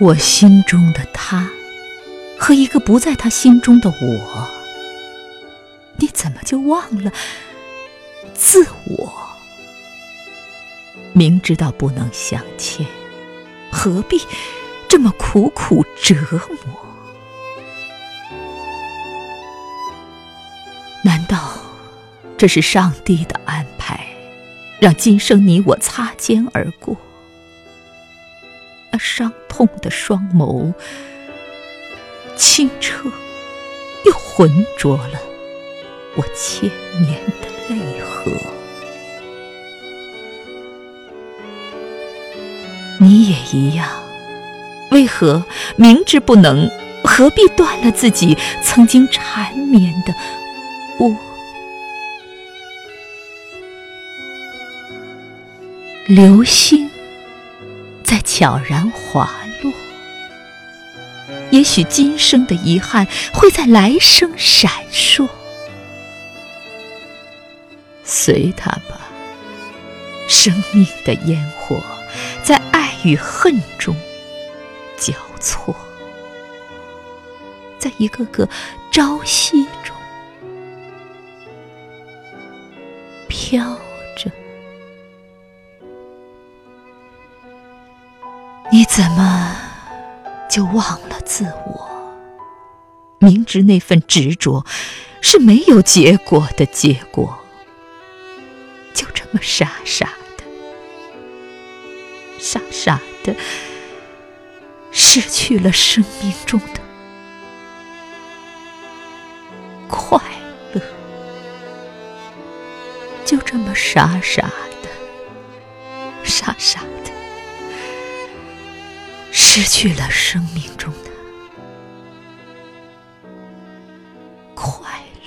我心中的他和一个不在他心中的我，你怎么就忘了自我？明知道不能相欠，何必这么苦苦折磨？难道这是上帝的安排，让今生你我擦肩而过？伤痛的双眸，清澈又浑浊了我千年的泪河。你也一样，为何明知不能，何必断了自己曾经缠绵的我？流星。悄然滑落，也许今生的遗憾会在来生闪烁。随它吧，生命的烟火在爱与恨中交错，在一个个朝夕中飘。你怎么就忘了自我？明知那份执着是没有结果的结果，就这么傻傻的、傻傻的失去了生命中的快乐，就这么傻傻的、傻傻的。失去了生命中的快乐。